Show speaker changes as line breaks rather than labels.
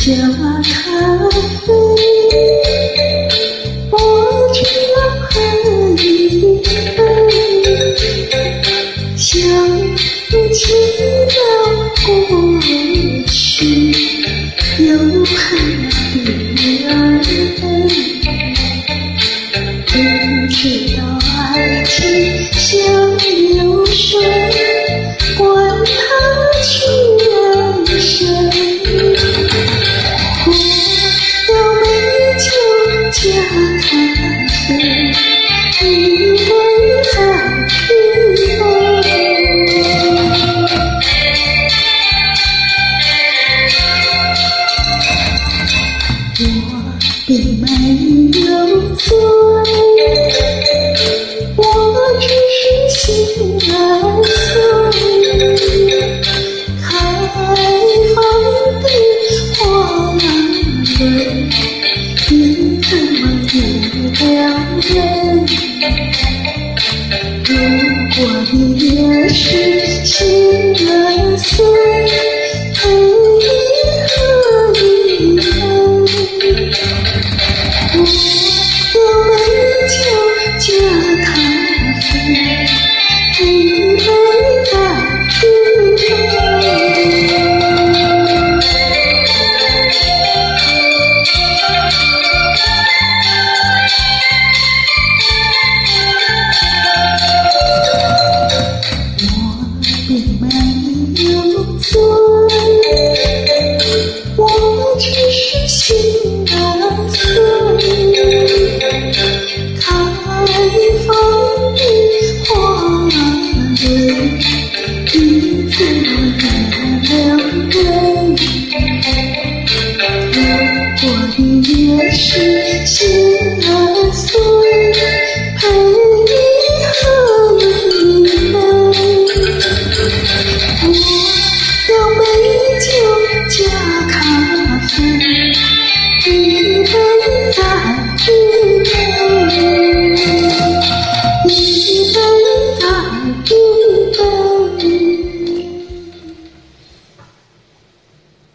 家常，如果你也是。醉，我只是心儿碎，开放的花蕊，一朵一朵流泪，流过的也是情。